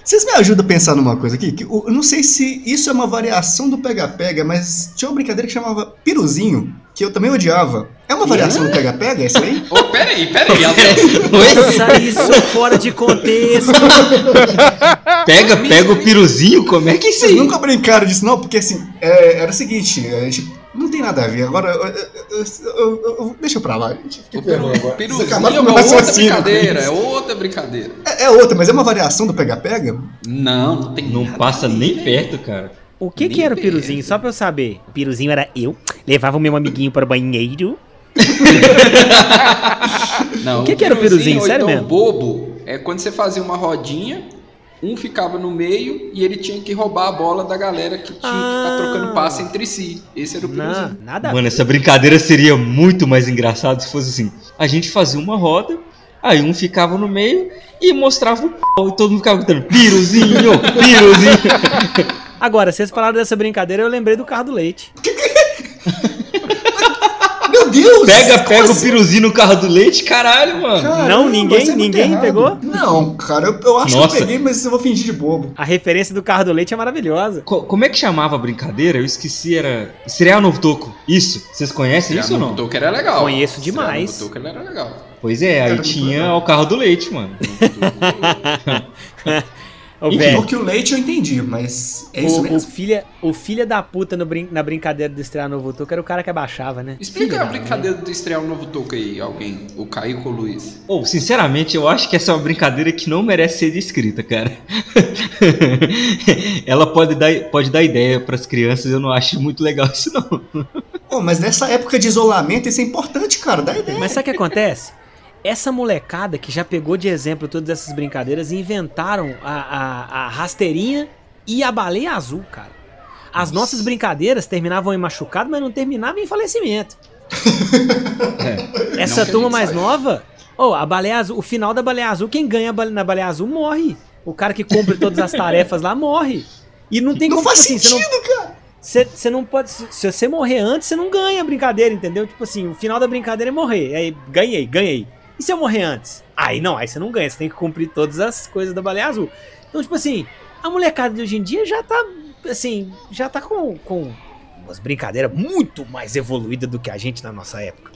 Vocês me ajudam a pensar numa coisa aqui? Que eu eu não sei se isso é uma variação do pega-pega, mas tinha uma brincadeira que chamava piruzinho, que eu também odiava. É uma variação do pega-pega, essa aí? Ô, peraí, peraí. Pensa isso fora de contexto. Pega, pega o piruzinho, como é que é isso Vocês aí? nunca brincaram disso, não? Porque assim, é, era o seguinte, a gente não tem nada a ver. Agora, eu- eu- eu- deixa pra lá, gente. Fiquei O com vergonha peru, agora. peruzinho Vocês acabaram é uma outra brincadeira, é outra brincadeira. É, é outra, mas é uma variação do pega-pega? Não, não tem Não nada passa nem perto, cara. O que que era o piruzinho? Só pra eu saber. O piruzinho era eu, levava o meu amiguinho para o banheiro. Não, O que que era o piruzinho? Sério então mesmo? O bobo é quando você fazia uma rodinha, um ficava no meio e ele tinha que roubar a bola da galera que tinha que Ah. ficar trocando passe entre si. Esse era o Não, piruzinho. nada a Mano, essa brincadeira seria muito mais engraçada se fosse assim. A gente fazia uma roda, aí um ficava no meio e mostrava o pau e todo mundo ficava gritando, piruzinho, piruzinho. Agora, vocês falaram dessa brincadeira, eu lembrei do carro do leite. Meu Deus! Pega, pega o assim? piruzinho no carro do leite, caralho, mano. Caramba, Não, ninguém- é ninguém errado. pegou? Não, cara, eu, eu acho Nossa. que eu peguei, mas eu vou fingir de bobo. A referência do carro do leite é maravilhosa. Co- como é que chamava a brincadeira? Eu esqueci, era. Estrear novo toco. Isso. Vocês conhecem isso ou não? O Toker era legal. Conheço demais. O Toker era legal. Pois é, aí tinha o carro do leite, mano. O leite eu entendi, mas é isso o, o, mesmo. filha, o filha da puta no brin- na brincadeira do estrear novo toque era o cara que abaixava, né? Explica Filha a brincadeira do estrear um novo Toker aí, alguém. O Caio com o Luiz. Ou, sinceramente, eu acho que essa é uma brincadeira que não merece ser descrita, cara. Ela pode dar, pode dar ideia pras crianças, eu não acho muito legal isso, não. Pô, mas nessa época de isolamento isso é importante, cara, dá ideia. Mas sabe o que acontece? Essa molecada que já pegou de exemplo todas essas brincadeiras inventaram a, a, a rasteirinha e a baleia azul, cara. As nossas brincadeiras terminavam em machucado, mas não terminavam em falecimento. É. Essa Não que a turma mais saiba. nova, oh, a baleia azul, o final da baleia azul, quem ganha na baleia azul morre. O cara que cumpre todas as tarefas lá morre. E não tem Não como faz assim, você não- sentido, cara. você você não pode. Se se você morrer antes, você não ganha a brincadeira, entendeu? Tipo assim, o final da brincadeira é morrer. Aí, ganhei, ganhei. E se eu morrer antes? Aí não, aí você não ganha, você tem que cumprir todas as coisas da baleia azul. Então, tipo assim, a molecada de hoje em dia já tá, assim, já tá com, com umas brincadeiras muito mais evoluídas do que a gente na nossa época.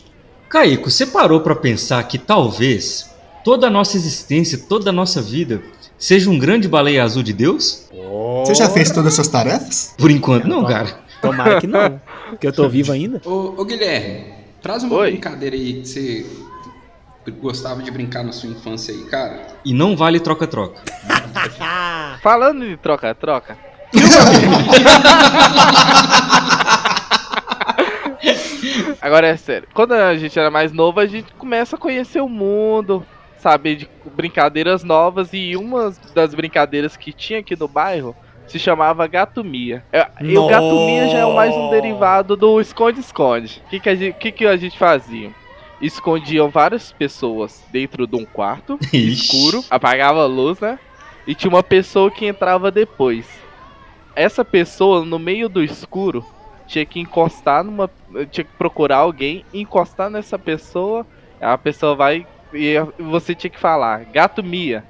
Caico, você parou pra pensar que talvez toda a nossa existência, toda a nossa vida seja um grande baleia azul de Deus? Você já fez todas as suas tarefas? Por enquanto, não, cara. Tomara que não, porque eu tô vivo ainda. Ô, ô Guilherme, traz uma Oi. brincadeira aí que você gostava de brincar na sua infância aí, cara. E não vale troca-troca. Falando de troca-troca. Agora é sério. Quando a gente era mais novo, a gente começa a conhecer o mundo, saber de brincadeiras novas. E uma das brincadeiras que tinha aqui no bairro se chamava Gatomia. É, E o Gatomia já é o mais um derivado do esconde-esconde. O que, que, a gente- que, que a gente fazia? Escondiam várias pessoas dentro de um quarto escuro, apagava a luz, né? E tinha uma pessoa que entrava depois. Essa pessoa, no meio do escuro, tinha que encostar numa. Tinha que procurar alguém, encostar nessa pessoa. A pessoa vai. E você tinha que falar, gato mia.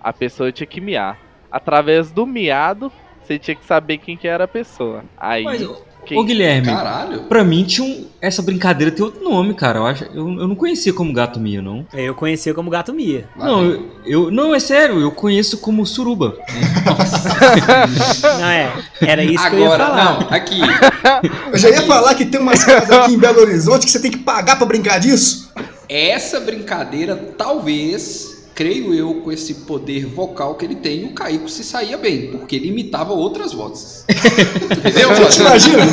A pessoa tinha que miar. Através do miado, você tinha que saber quem que era a pessoa. Aí. Mas, quem- Ô Guilherme, Caralho. pra mim tinha um- essa brincadeira tem outro nome, cara. Eu, acho, eu, eu não conhecia como gato mia, não. Eu conhecia como gato Mia. Não, eu, eu- não, é sério, eu conheço como suruba. Não é? Era isso que eu ia Agora, falar. não, aqui. Eu já ia falar que tem umas casas aqui em Belo Horizonte que você tem que pagar pra brincar disso. Essa brincadeira, talvez, creio eu, com esse poder vocal que ele tem, o Caíco se saía bem, porque ele imitava outras vozes. Entendeu? Imagina?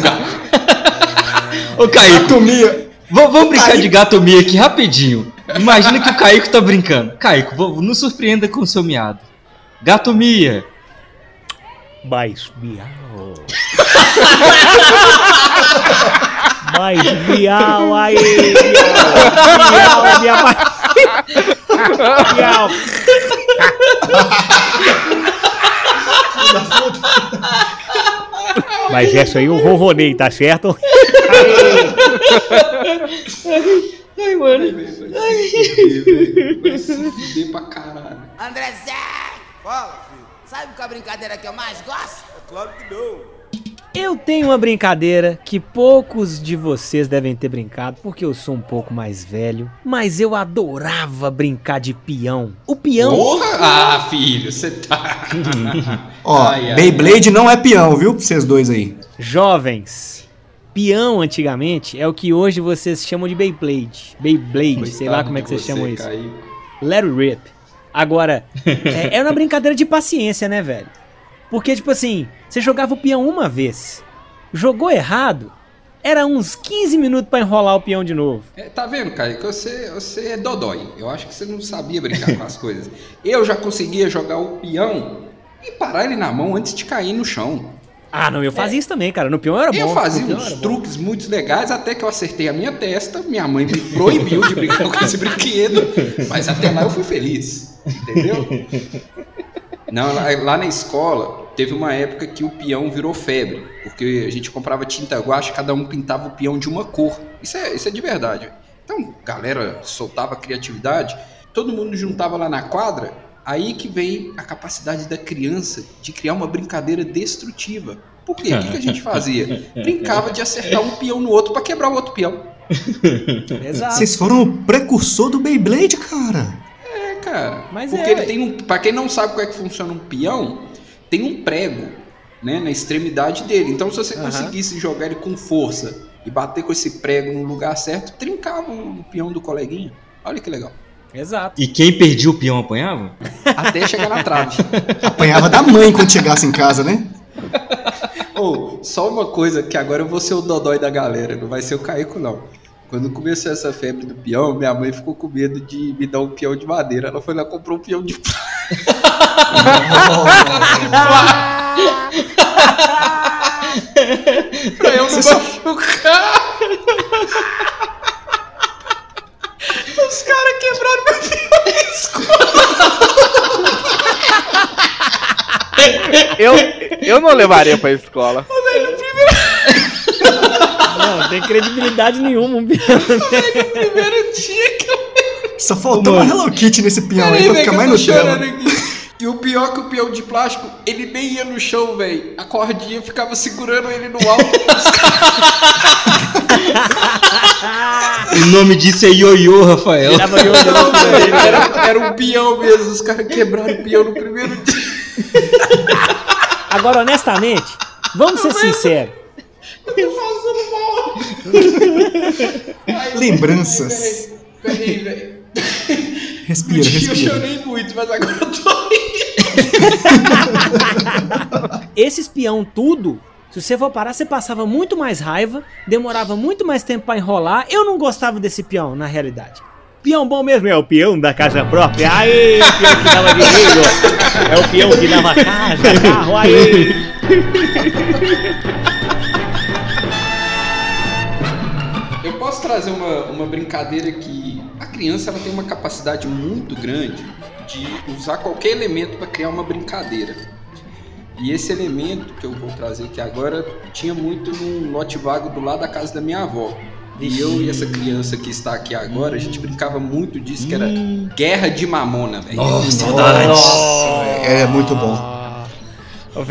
Ô Caíco, Gatomia. v- vamos brincar Caíco. de gato mia aqui rapidinho. Imagina que o Caíco tá brincando. Caíco, vou- nos surpreenda com o seu miado. Gato mia. Mais miau. Mais miau aí. Miau, miau, miau. Miau. Mas essa aí eu ronronei, tá certo? Ai, mano. Vai se fuder pra caralho. André Zé, Fala, filho. sabe qual é a brincadeira que eu mais gosto? É claro que não. Eu tenho uma brincadeira que poucos de vocês devem ter brincado, porque eu sou um pouco mais velho, mas eu adorava brincar de peão. O peão. Porra! Ah, filho, você tá. Ó, Ai, ai. Beyblade não é peão, viu? Pra vocês dois aí. Jovens, peão antigamente é o que hoje vocês chamam de Beyblade. Beyblade, sei lá Coitado como é que vocês você, chamam isso. Caíco. Let it rip. Agora, é, é uma brincadeira de paciência, né, velho? Porque, tipo assim, você jogava o peão uma vez, jogou errado, era uns 15 minutos pra enrolar o peão de novo. É, tá vendo, Caíco? Você, você é dodói. Eu acho que você não sabia brincar com as coisas. Eu já conseguia jogar o peão e parar ele na mão antes de cair no chão. Ah, não, eu fazia isso também, cara. No peão eu era bom. Eu fazia uns era bom. truques muito legais até que eu acertei a minha testa. Minha mãe me proibiu de brincar com esse brinquedo. Mas até lá eu fui feliz. Entendeu? Não, lá, lá na escola teve uma época que o peão virou febre. Porque a gente comprava tinta guache, cada um pintava o peão de uma cor. Isso é, isso é de verdade. Então, galera soltava criatividade, todo mundo juntava lá na quadra. Aí que vem a capacidade da criança de criar uma brincadeira destrutiva. Por quê? O que, que a gente fazia? Brincava de acertar um peão no outro pra quebrar o outro peão. Exato. Vocês foram o precursor do Beyblade, cara. Cara. Mas porque é, ele tem um. Pra quem não sabe como é que funciona um peão, tem um prego, né, na extremidade dele. Então, se você Aham. conseguisse jogar ele com força e bater com esse prego no lugar certo, trincava o peão do coleguinha. Olha que legal. Exato. E quem perdia o peão apanhava? Até chegar na trave. Apanhava da mãe quando chegasse em casa, né? Ou, só uma coisa que agora eu vou ser o dodói da galera, não vai ser o Caico, não. Quando começou essa febre do peão, minha mãe ficou com medo de me dar um peão de madeira. Ela foi lá e comprou um peão de pra eu não machucar. Os caras quebraram meu peão na escola. Eu, eu não levaria pra escola. Não, não tem credibilidade nenhuma um peão. Primeiro dia que eu Só faltou uma Hello Kitty nesse peão aí pra ficar mais chorando aqui. E o pior é que o peão de plástico, ele nem ia no chão, velho. A cordinha ficava segurando ele no alto. O nome disso é ioiô, Rafael. Tirava ioiô velho, era, era um peão mesmo. Os caras quebraram o peão no primeiro dia. Agora, honestamente, vamos ser sinceros. Lembranças. Peraí, velho. Respira, No dia eu respira. chorei muito, mas agora eu tô rindo. Esses peão tudo Se você for parar, você passava muito mais raiva, demorava muito mais tempo pra enrolar. Eu não gostava desse peão, na realidade. Peão bom mesmo é o peão da casa própria. Aê, peão que dava dinheiro. É o peão que dava casa, carro, aê. Trazer uma, uma brincadeira que a criança ela tem uma capacidade muito grande de usar qualquer elemento para criar uma brincadeira. E esse elemento que eu vou trazer aqui agora tinha muito num lote vago do lado da casa da minha avó. E eu e essa criança que está aqui agora, a gente brincava muito disso, que era guerra de mamona, velho. É muito bom. Ô,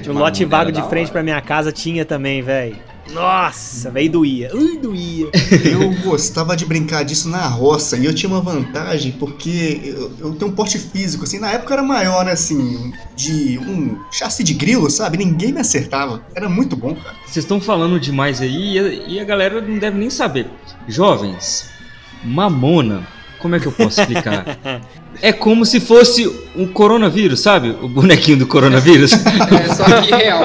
de no lote vago de frente pra minha casa tinha também, véi. Nossa, véi, doía. Ui, doía. Eu gostava de brincar disso na roça e eu tinha uma vantagem porque eu, eu tenho um porte físico, assim, na época eu era maior, né, assim, de um chassi de grilo, sabe? Ninguém me acertava. Era muito bom, cara. Vocês estão falando demais aí e a, e a galera não deve nem saber. Jovens, mamona, como é que eu posso explicar? é como se fosse um coronavírus, sabe? O bonequinho do coronavírus. É só que real.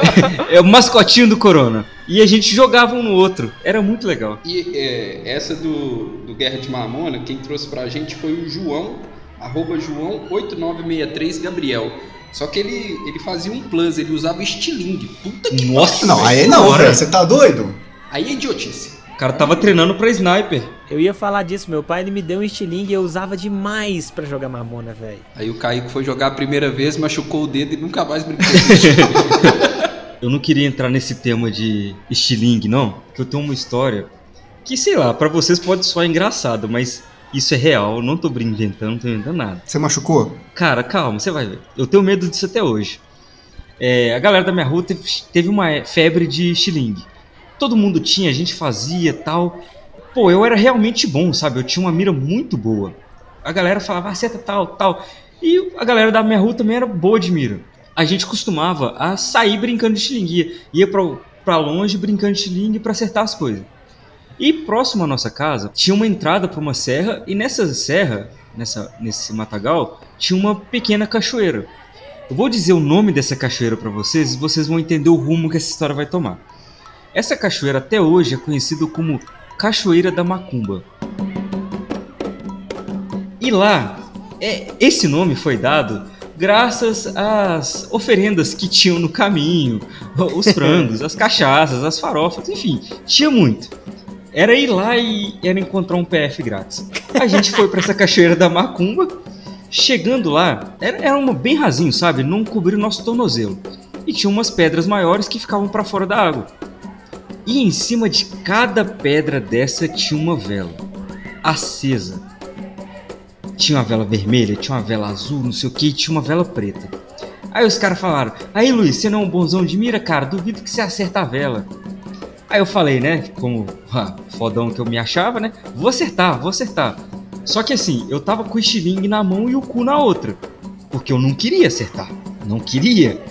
é o mascotinho do corona. E a gente jogava um no outro. Era muito legal. E é, essa do, do Guerra de Mamona, quem trouxe pra gente foi o João, arroba João8963 Gabriel. Só que ele, ele fazia um plus, ele usava estilingue. Puta que Nossa, Não, aí não, senhora. velho, você tá doido? Aí é idiotice. O cara tava treinando pra sniper. Eu ia falar disso, meu pai ele me deu um estilingue e eu usava demais pra jogar mamona, velho. Aí o Kaique foi jogar a primeira vez, machucou o dedo e nunca mais brincou. Eu não queria entrar nesse tema de estilingue, não, porque eu tenho uma história que, sei lá, pra vocês pode soar engraçado, mas isso é real, eu não tô brin- inventando, não tô inventando nada. Você machucou? Cara, calma, você vai ver. Eu tenho medo disso até hoje. É, a galera da minha rua teve, teve uma febre de estilingue. Todo mundo tinha, a gente fazia tal. Pô, eu era realmente bom, sabe? Eu tinha uma mira muito boa. A galera falava, acerta tal, tal. E a galera da minha rua também era boa de mira. A gente costumava a sair brincando de estilingue. Ia pra, pra longe brincando de estilingue pra acertar as coisas. E próximo à nossa casa tinha uma entrada para uma serra e nessa serra, nessa, nesse matagal, tinha uma pequena cachoeira. Eu vou dizer o nome dessa cachoeira para vocês e vocês vão entender o rumo que essa história vai tomar. Essa cachoeira até hoje é conhecida como Cachoeira da Macumba. E lá, é, esse nome foi dado graças às oferendas que tinham no caminho, os frangos, as cachaças, as farofas, enfim, tinha muito. Era ir lá e era encontrar um PF grátis. A gente foi para essa cachoeira da Macumba. Chegando lá, era, era uma bem rasinho, sabe? Não cobriu o nosso tornozelo. E tinha umas pedras maiores que ficavam para fora da água. E em cima de cada pedra dessa tinha uma vela acesa. Tinha uma vela vermelha, tinha uma vela azul, não sei o que, e tinha uma vela preta. Aí os caras falaram: Aí Luiz, você não é um bonzão de mira, cara? Duvido que você acerta a vela. Aí eu falei, né? Como ah, fodão que eu me achava, né? Vou acertar, vou acertar. Só que assim, eu tava com o estilingue na mão e o cu na outra. Porque eu não queria acertar. Não queria.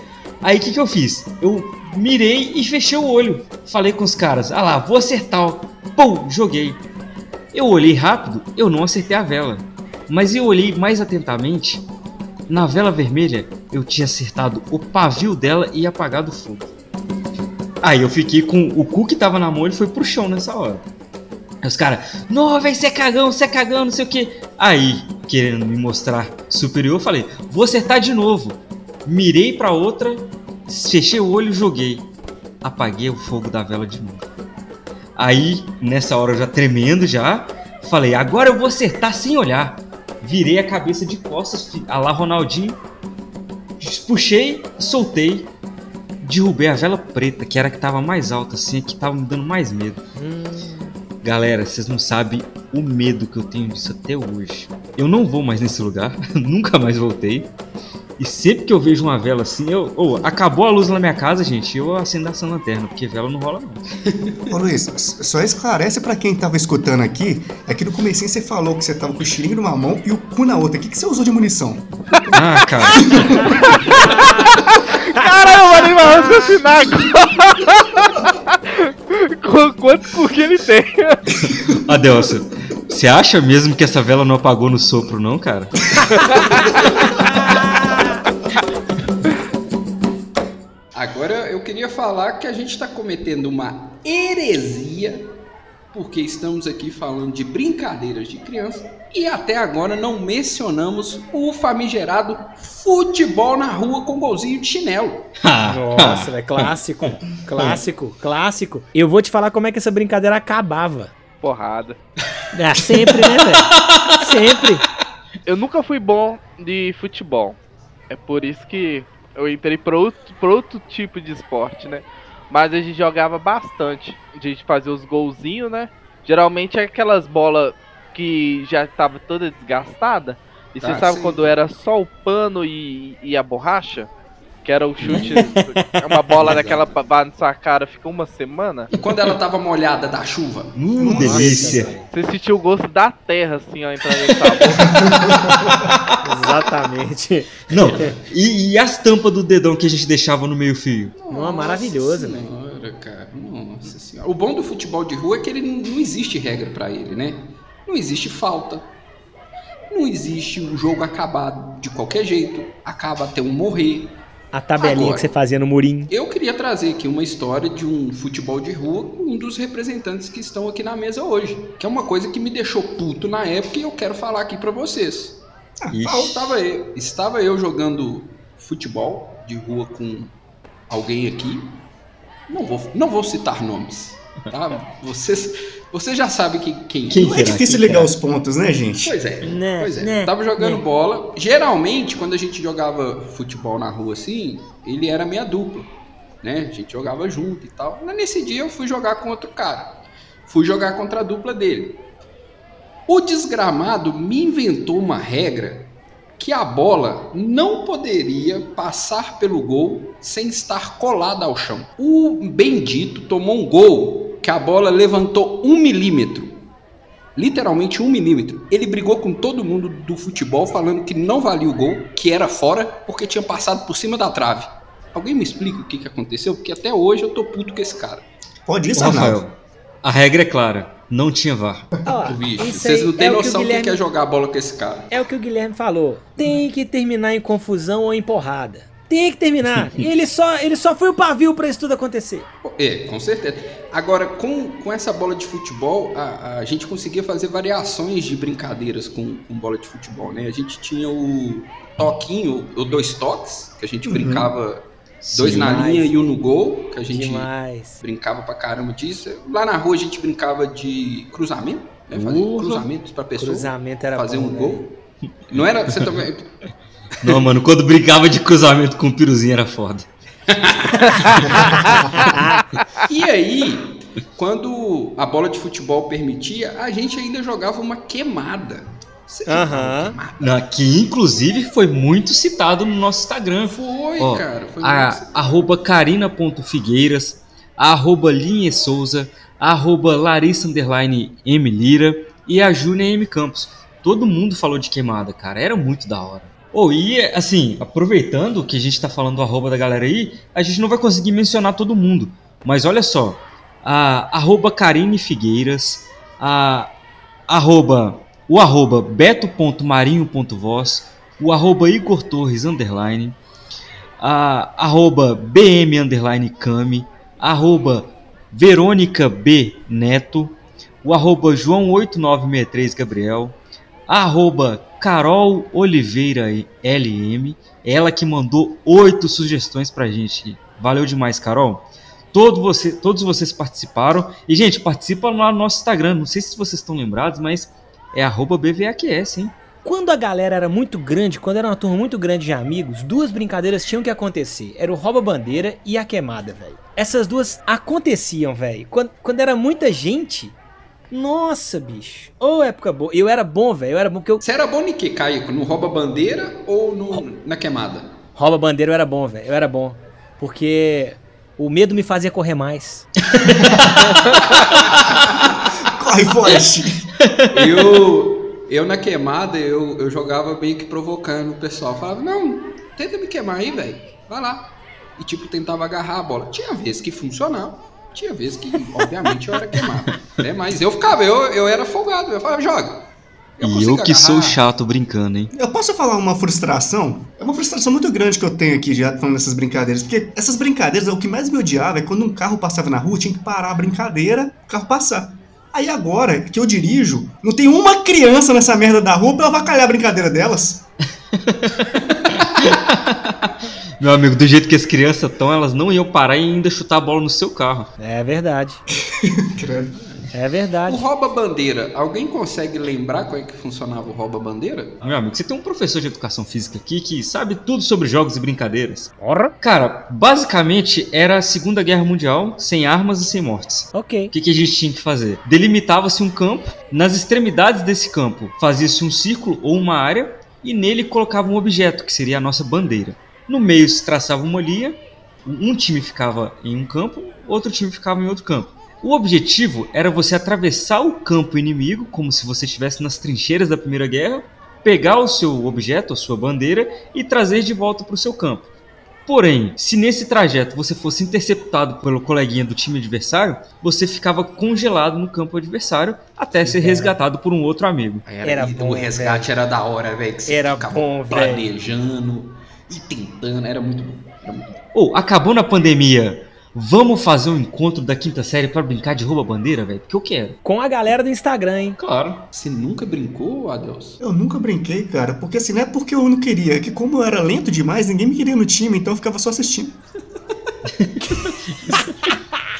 Aí o que, que eu fiz? Eu mirei e fechei o olho. Falei com os caras, ah lá, vou acertar. Pum, joguei. Eu olhei rápido, eu não acertei a vela. Mas eu olhei mais atentamente. Na vela vermelha, eu tinha acertado o pavio dela e apagado o fogo. Aí eu fiquei com o cu que tava na mão, ele foi pro chão nessa hora. Aí os caras, não, velho, você é cagão, você é cagão, não sei o que. Aí, querendo me mostrar superior, eu falei, vou acertar de novo. Mirei pra outra, fechei o olho e joguei. Apaguei o fogo da vela de novo. Aí, nessa hora eu já tremendo já, falei, agora eu vou acertar sem olhar. Virei a cabeça de costas, a lá Ronaldinho, puxei, soltei, derrubei a vela preta, que era a que tava mais alta, assim, a que tava me dando mais medo. Galera, vocês não sabem o medo que eu tenho disso até hoje. Eu não vou mais nesse lugar, nunca mais voltei. E sempre que eu vejo uma vela assim, eu. Ô, acabou a luz na minha casa, gente, eu acendo essa lanterna, porque vela não rola não. Ô Luiz, só esclarece pra quem tava escutando aqui, é que no comecinho você falou que você tava com o estilingue numa mão e o cu na outra. O que, que você usou de munição? Ah, cara. Caramba, o animal raciocinar agora. Com quantos cu que ele tem? Adelson, você acha mesmo que essa vela não apagou no sopro, não, cara? Agora eu queria falar que a gente está cometendo uma heresia, porque estamos aqui falando de brincadeiras de criança e até agora não mencionamos o famigerado futebol na rua com golzinho de chinelo. Nossa, é clássico. Clássico, clássico. Eu vou te falar como é que essa brincadeira acabava. Porrada. É, sempre, né, velho? Sempre. Eu nunca fui bom de futebol. É por isso que eu entrei para outro, pra outro tipo de esporte, né? Mas a gente jogava bastante. A gente fazia os golzinhos, né? Geralmente é aquelas bolas que já tava toda desgastada. E você Ah, sabe sim. quando era só o pano e, e a borracha? Que era o chute. é uma bola daquela pra na sua cara, fica uma semana. E quando ela tava molhada da chuva? Hum, delícia. Você sentiu o gosto da terra, assim, ó, entrando em. Exatamente. Não, e, e as tampas do dedão que a gente deixava no meio fio? Não, maravilhoso, velho. Senhora, cara. Nossa senhora. O bom do futebol de rua é que ele não, não existe regra pra ele, né? Não existe falta. Não existe o jogo acabar de qualquer jeito. Acaba até um morrer. A tabelinha Agora. que você fazia no murinho. Eu queria trazer aqui uma história de um futebol de rua com um dos representantes que estão aqui na mesa hoje. Que é uma coisa que me deixou puto na época e eu quero falar aqui pra vocês. Ixi. Estava eu, estava eu jogando futebol de rua com alguém aqui. Não vou, não vou citar nomes, tá? Vocês, vocês já sabem que, quem, Quem Não é difícil ligar será? os pontos, né, gente? Pois é, Né, pois é. né, Tava jogando né. bola. Geralmente, quando a gente jogava futebol na rua assim, ele era minha dupla, né? A gente jogava junto e tal. Mas nesse dia eu fui jogar com outro cara. Fui jogar contra a dupla dele. O desgramado me inventou uma regra que a bola não poderia passar pelo gol sem estar colada ao chão. O bendito tomou um gol que a bola levantou um milímetro. Literalmente um milímetro. Ele brigou com todo mundo do futebol falando que não valia o gol, que era fora, porque tinha passado por cima da trave. Alguém me explica o que, que aconteceu? Porque até hoje eu tô puto com esse cara. Pode isso, Arnaldo. Rafael, a regra é clara. Não tinha VAR. Ó, Bicho, vocês não têm é o que o noção do que, Guilherme- é jogar bola com esse cara. É o que o Guilherme falou. Tem que terminar em confusão ou em porrada. Tem que terminar. E ele só, ele só foi o pavio pra isso tudo acontecer. É, com certeza. Agora, com, com essa bola de futebol, a, a gente conseguia fazer variações de brincadeiras com, com bola de futebol, né? A gente tinha o toquinho, o dois toques, que a gente brincava dois na Demais. linha e um no gol, que a gente Demais. brincava pra caramba disso. Lá na rua a gente brincava de cruzamento, né? Fazer Urra. cruzamentos pra pessoa Cruzamento era fazer bom, um velho. gol. Não era. Você também. Não, mano, quando brincava de cruzamento com o piruzinho era foda. E aí, quando a bola de futebol permitia, a gente ainda jogava uma queimada. Na- Que inclusive foi muito citado no nosso Instagram. Foi, Ó, cara. Foi a, muito- arroba carina.figueiras, arroba Linhe Souza, arroba Larissa Underline M Lira e a Júnia M Campos. Todo mundo falou de queimada, cara. Era muito da hora. Oh, e assim, aproveitando que a gente tá falando do arroba da galera aí, a gente não vai conseguir mencionar todo mundo. Mas olha só, a arroba Karine Figueiras, a arroba, o arroba beto.marinho.voz, o arroba Igor Torres underline, a arroba BM underline Cami, arroba Verônica B Neto, o arroba João 8963 Gabriel, arroba Carol Oliveira LM, ela que mandou oito sugestões pra gente. Valeu demais, Carol. Todo você, todos vocês participaram. E, gente, participa lá no nosso Instagram. Não sei se vocês estão lembrados, mas é arroba BVAQS, hein? Quando a galera era muito grande, quando era uma turma muito grande de amigos, duas brincadeiras tinham que acontecer. Era o rouba-bandeira e a queimada, velho. Essas duas aconteciam, velho. Quando, quando era muita gente, nossa, bicho. Ô, época boa. Eu era bom, velho. Eu era bom porque eu... Você era bom em que, Caio? No rouba-bandeira ou no, na queimada? Rouba-bandeira eu era bom, velho. Eu era bom. Porque o medo me fazia correr mais. Corre, foge. Eu, eu na queimada, eu, eu jogava meio que provocando o pessoal. Falava, não, tenta me queimar aí, velho. Vai lá. E tipo, tentava agarrar a bola. Tinha vezes que funcionava. Tinha vezes que, obviamente, eu era queimado. Né? Mas eu ficava, eu, eu era folgado. Eu falava, joga. Eu E eu que sou agarrar. chato brincando, hein? Eu posso falar uma frustração? É uma frustração muito grande que eu tenho aqui já falando dessas brincadeiras. Porque essas brincadeiras, o que mais me odiava é quando um carro passava na rua, tinha que parar a brincadeira, o carro passar. Aí agora que eu dirijo, não tem uma criança nessa merda da rua pra eu avacalhar a brincadeira delas. Meu amigo, do jeito que as crianças estão, elas não iam parar e ainda chutar a bola no seu carro. É verdade. Credo. É O verdade. rouba-bandeira, alguém consegue lembrar como é que funcionava o rouba-bandeira? Meu amigo, você tem um professor de educação física aqui que sabe tudo sobre jogos e brincadeiras. Porra. Cara, basicamente era a Segunda Guerra Mundial, sem armas e sem mortes. Ok. O que, que a gente tinha que fazer? Delimitava-se um campo, nas extremidades desse campo fazia-se um círculo ou uma área, e nele colocava um objeto, que seria a nossa bandeira. No meio se traçava uma linha, um time ficava em um campo, outro time ficava em outro campo. O objetivo era você atravessar o campo inimigo, como se você estivesse nas trincheiras da Primeira Guerra, pegar o seu objeto, a sua bandeira, e trazer de volta para o seu campo. Porém, se nesse trajeto você fosse interceptado pelo coleguinha do time adversário, você ficava congelado no campo adversário até ser velho. resgatado por um outro amigo. Era e bom, o resgate era da hora, velho. Que você Era bom, velho. planejando e tentando. Era muito bom. Era. Ou, acabou na pandemia, vamos fazer um encontro da quinta série para brincar de rouba-bandeira, velho? Porque eu quero. Com a galera do Instagram, hein? Claro. Você nunca brincou, Adeus? Eu nunca brinquei, cara, porque assim, não é porque eu não queria, é que como eu era lento demais, ninguém me queria no time, então eu ficava só assistindo.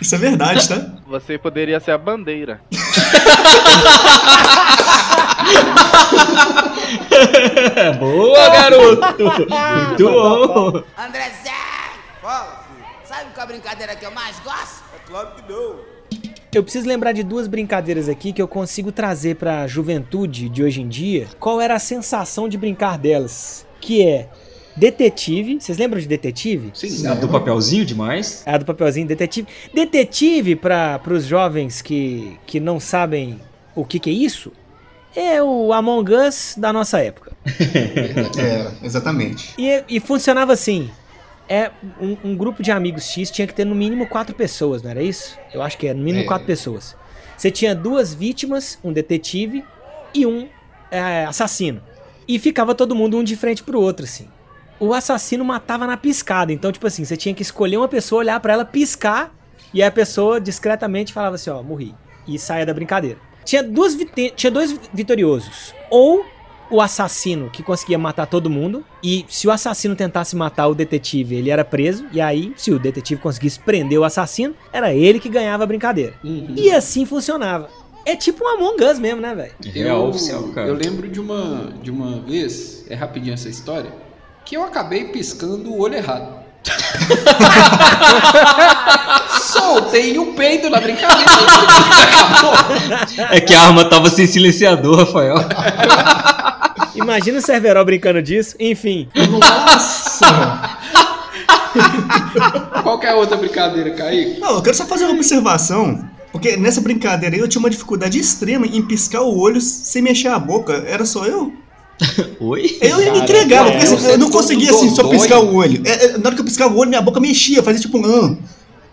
Isso é verdade, tá? Você poderia ser a bandeira. Boa, garoto! Muito bom! André Zé, Fala, filho. sabe qual é a brincadeira que eu mais gosto? É claro que não. Eu preciso lembrar de duas brincadeiras aqui que eu consigo trazer pra juventude de hoje em dia. Qual era a sensação de brincar delas? Que é detetive. Vocês lembram de detetive? Sim, A do papelzinho demais. É a do papelzinho detetive. Detetive para os jovens que, que não sabem o que, que é isso. É o Among Us da nossa época. É, exatamente. E, e funcionava assim. É um, um grupo de amigos X tinha que ter no mínimo quatro pessoas, não era isso? Eu acho que era no mínimo É. quatro pessoas. Você tinha duas vítimas, um detetive e um é, assassino. E ficava todo mundo um de frente pro outro, assim. O assassino matava na piscada. Então, tipo assim, você tinha que escolher uma pessoa, olhar pra ela, piscar, e a pessoa discretamente falava assim, ó, morri. E saia da brincadeira. Tinha, duas tinha dois vi- vitoriosos. Ou o assassino que conseguia matar todo mundo. E se o assassino tentasse matar o detetive, ele era preso. E aí, se o detetive conseguisse prender o assassino, era ele que ganhava a brincadeira. Uhum. E assim funcionava. É tipo um Among Us mesmo, né, velho? Real oficial, cara. Eu lembro de uma, de uma vez, é rapidinho essa história, que eu acabei piscando o olho errado. Soltei o peido na brincadeira. Acabou. É que a arma tava sem silenciador, Rafael. Imagina o Cerveró brincando disso. Enfim, Nossa! Qual que é a outra brincadeira, Kaique? Não, eu quero só fazer uma observação. Porque nessa brincadeira aí eu tinha uma dificuldade extrema em piscar o olho sem mexer a boca. Era só eu? Oi? Eu me Cara, entregava, é, porque assim, eu não todo conseguia assim só piscar o olho. É, é, na hora que eu piscava o olho, minha boca mexia, fazia tipo um.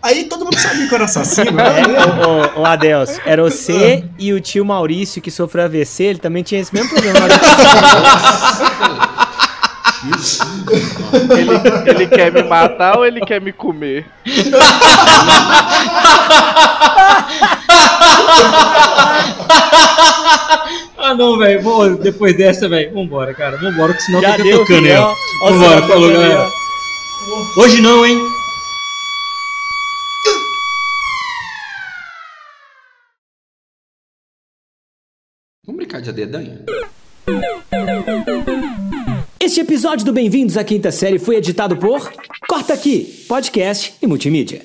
Aí todo mundo sabia que eu era assassino. é, né? ô, ô, ô, Adelso, era você e o tio Maurício que sofreu AVC, ele também tinha esse mesmo problema. Ele, ele quer me matar ou ele quer me comer? Ah, não, velho. Depois dessa, velho. Vambora, cara. Vambora, que senão Já fica deu, tocando o Vambora, falou, tá galera. Hoje não, hein? De dedanha? Este episódio do Bem-vindos à Quinta Série foi editado por Corta Aqui, podcast e multimídia.